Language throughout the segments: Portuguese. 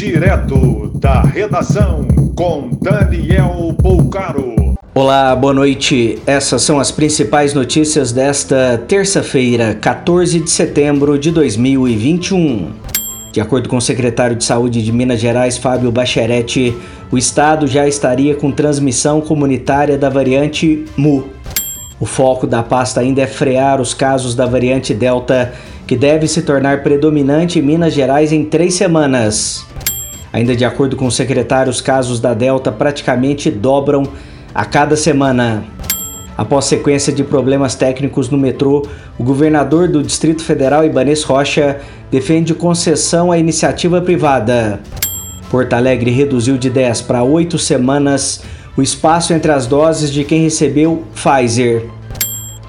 Direto da redação com Daniel Poucaro. Olá, boa noite. Essas são as principais notícias desta terça-feira, 14 de setembro de 2021. De acordo com o secretário de Saúde de Minas Gerais, Fábio Bacheretti, o estado já estaria com transmissão comunitária da variante MU. O foco da pasta ainda é frear os casos da variante Delta, que deve se tornar predominante em Minas Gerais em três semanas. Ainda de acordo com o secretário, os casos da Delta praticamente dobram a cada semana. Após sequência de problemas técnicos no metrô, o governador do Distrito Federal, Ibanez Rocha, defende concessão à iniciativa privada. Porto Alegre reduziu de 10 para 8 semanas o espaço entre as doses de quem recebeu Pfizer.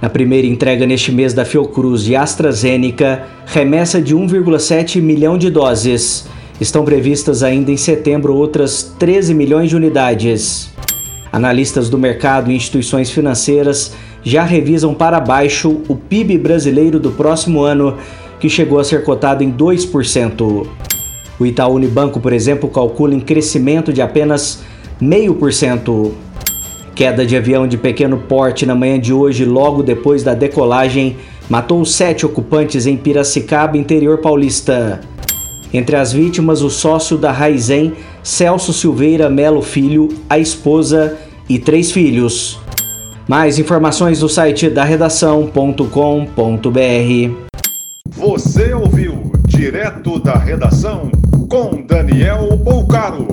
Na primeira entrega neste mês da Fiocruz de AstraZeneca, remessa de 1,7 milhão de doses. Estão previstas ainda em setembro outras 13 milhões de unidades. Analistas do mercado e instituições financeiras já revisam para baixo o PIB brasileiro do próximo ano, que chegou a ser cotado em 2%. O Itaú Unibanco, por exemplo, calcula em crescimento de apenas 0,5%. Queda de avião de pequeno porte na manhã de hoje, logo depois da decolagem, matou sete ocupantes em Piracicaba, interior paulista. Entre as vítimas, o sócio da Raizen, Celso Silveira Melo Filho, a esposa e três filhos. Mais informações no site da redação.com.br. Você ouviu direto da redação com Daniel Poucaro.